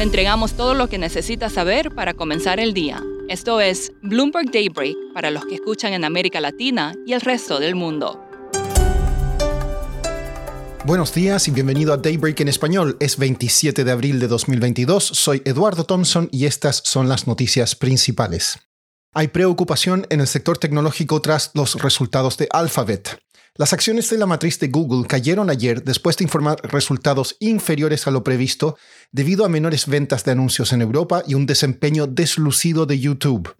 Le entregamos todo lo que necesita saber para comenzar el día. Esto es Bloomberg Daybreak para los que escuchan en América Latina y el resto del mundo. Buenos días y bienvenido a Daybreak en español. Es 27 de abril de 2022. Soy Eduardo Thompson y estas son las noticias principales. Hay preocupación en el sector tecnológico tras los resultados de Alphabet. Las acciones de la matriz de Google cayeron ayer después de informar resultados inferiores a lo previsto debido a menores ventas de anuncios en Europa y un desempeño deslucido de YouTube.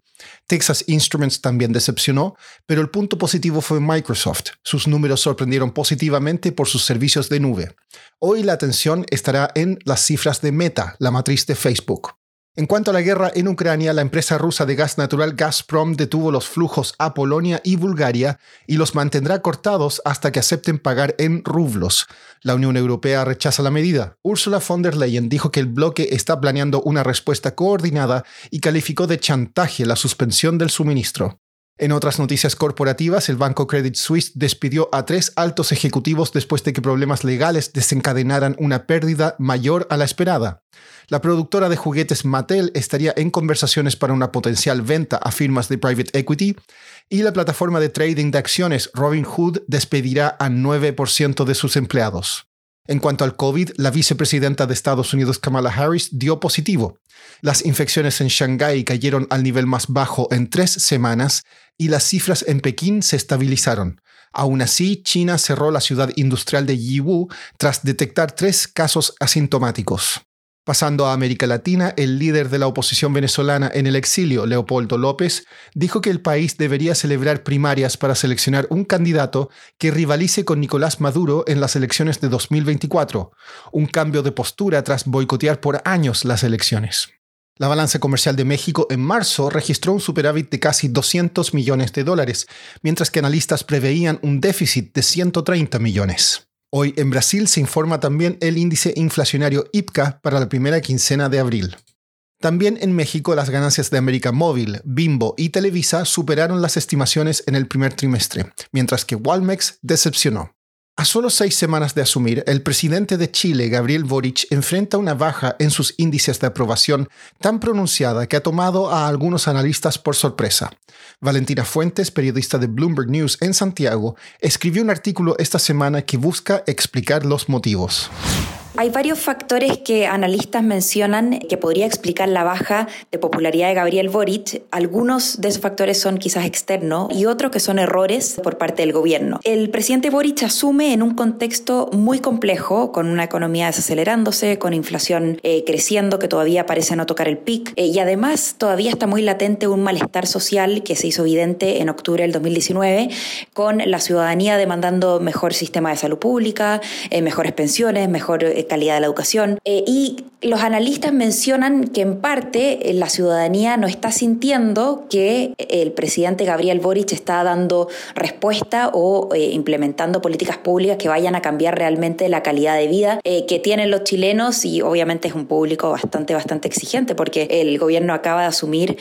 Texas Instruments también decepcionó, pero el punto positivo fue Microsoft. Sus números sorprendieron positivamente por sus servicios de nube. Hoy la atención estará en las cifras de Meta, la matriz de Facebook. En cuanto a la guerra en Ucrania, la empresa rusa de gas natural Gazprom detuvo los flujos a Polonia y Bulgaria y los mantendrá cortados hasta que acepten pagar en rublos. La Unión Europea rechaza la medida. Ursula von der Leyen dijo que el bloque está planeando una respuesta coordinada y calificó de chantaje la suspensión del suministro. En otras noticias corporativas, el banco Credit Suisse despidió a tres altos ejecutivos después de que problemas legales desencadenaran una pérdida mayor a la esperada. La productora de juguetes Mattel estaría en conversaciones para una potencial venta a firmas de private equity y la plataforma de trading de acciones Robinhood despedirá a 9% de sus empleados. En cuanto al COVID, la vicepresidenta de Estados Unidos Kamala Harris dio positivo. Las infecciones en Shanghái cayeron al nivel más bajo en tres semanas y las cifras en Pekín se estabilizaron. Aún así, China cerró la ciudad industrial de Yiwu tras detectar tres casos asintomáticos. Pasando a América Latina, el líder de la oposición venezolana en el exilio, Leopoldo López, dijo que el país debería celebrar primarias para seleccionar un candidato que rivalice con Nicolás Maduro en las elecciones de 2024, un cambio de postura tras boicotear por años las elecciones. La balanza comercial de México en marzo registró un superávit de casi 200 millones de dólares, mientras que analistas preveían un déficit de 130 millones. Hoy en Brasil se informa también el índice inflacionario IPCA para la primera quincena de abril. También en México las ganancias de América Móvil, Bimbo y Televisa superaron las estimaciones en el primer trimestre, mientras que Walmex decepcionó. A solo seis semanas de asumir, el presidente de Chile, Gabriel Boric, enfrenta una baja en sus índices de aprobación tan pronunciada que ha tomado a algunos analistas por sorpresa. Valentina Fuentes, periodista de Bloomberg News en Santiago, escribió un artículo esta semana que busca explicar los motivos. Hay varios factores que analistas mencionan que podría explicar la baja de popularidad de Gabriel Boric. Algunos de esos factores son quizás externos y otros que son errores por parte del gobierno. El presidente Boric asume en un contexto muy complejo, con una economía desacelerándose, con inflación eh, creciendo que todavía parece no tocar el pic eh, y además todavía está muy latente un malestar social que se hizo evidente en octubre del 2019 con la ciudadanía demandando mejor sistema de salud pública, eh, mejores pensiones, mejor calidad de la educación. Eh, y los analistas mencionan que en parte eh, la ciudadanía no está sintiendo que el presidente Gabriel Boric está dando respuesta o eh, implementando políticas públicas que vayan a cambiar realmente la calidad de vida que tienen los chilenos y obviamente es un público bastante, bastante exigente porque el gobierno acaba de asumir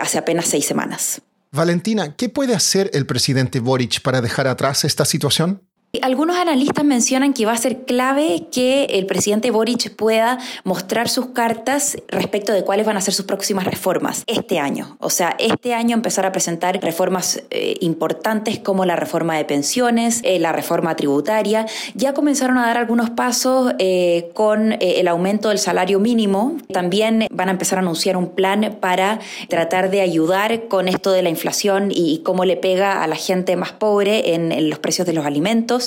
hace apenas seis semanas. Valentina, ¿qué puede hacer el presidente Boric para dejar atrás esta situación? Algunos analistas mencionan que va a ser clave que el presidente Boric pueda mostrar sus cartas respecto de cuáles van a ser sus próximas reformas este año. O sea, este año empezar a presentar reformas eh, importantes como la reforma de pensiones, eh, la reforma tributaria. Ya comenzaron a dar algunos pasos eh, con el aumento del salario mínimo. También van a empezar a anunciar un plan para tratar de ayudar con esto de la inflación y cómo le pega a la gente más pobre en los precios de los alimentos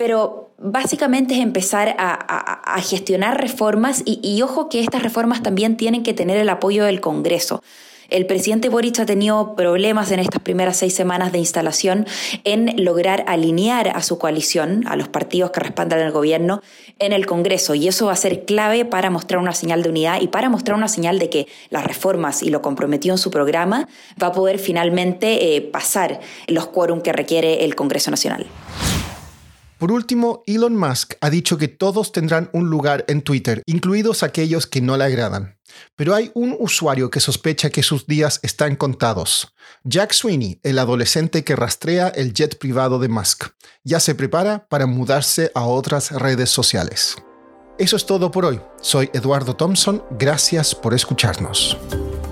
pero básicamente es empezar a, gestionar reformas y, ojo que estas reformas también tienen que tener el apoyo del Congreso. El presidente Boric ha tenido problemas en estas primeras seis semanas de instalación en lograr alinear a su coalición, a los partidos que respaldan al gobierno, en el Congreso. Y eso va a ser clave para mostrar una señal de unidad y para mostrar una señal de que las reformas y lo comprometió en su programa va a poder finalmente eh, pasar los quórum que requiere el Congreso Nacional. Por último, Elon Musk ha dicho que todos tendrán un lugar en Twitter, incluidos aquellos que no le agradan. Pero hay un usuario que sospecha que sus días están contados. Jack Sweeney, el adolescente que rastrea el jet privado de Musk, ya se prepara para mudarse a otras redes sociales. Eso es todo por hoy. Soy Eduardo Thompson. Gracias por escucharnos.